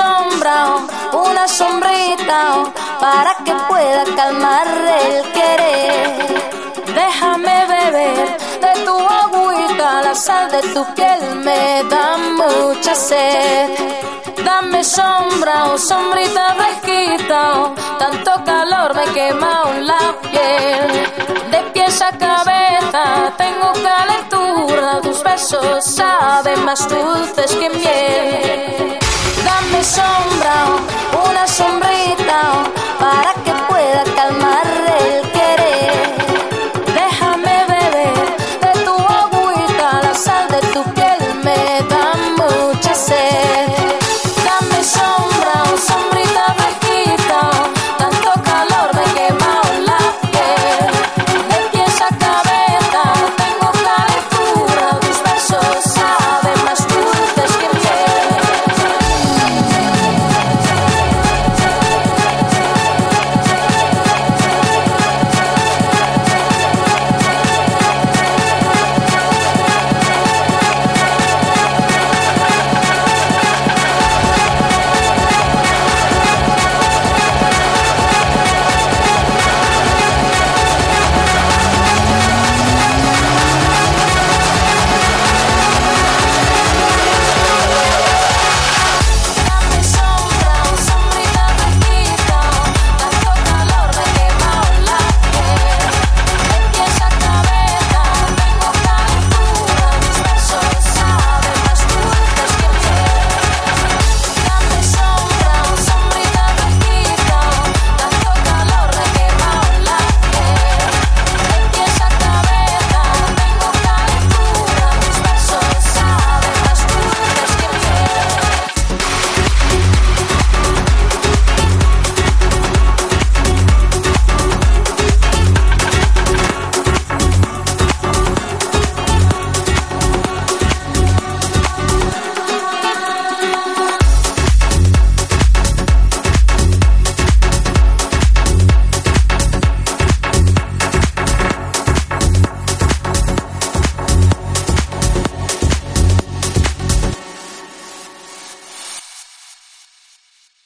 Sombra, oh, una sombrita, oh, para que pueda calmar el querer. Déjame beber de tu agüita, la sal de tu piel me da mucha sed. Dame sombra o sombrita fresquita, tanto calor me quema la piel. De pies a cabeza tengo calentura, tus besos saben más dulces que miel.